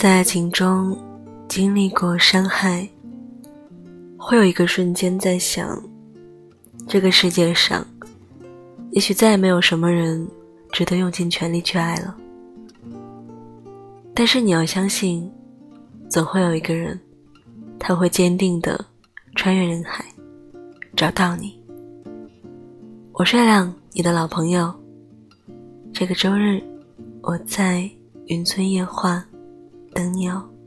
在爱情中经历过伤害，会有一个瞬间在想，这个世界上，也许再也没有什么人值得用尽全力去爱了。但是你要相信，总会有一个人，他会坚定的穿越人海，找到你。我是亮，你的老朋友。这个周日，我在云村夜话。等你哦。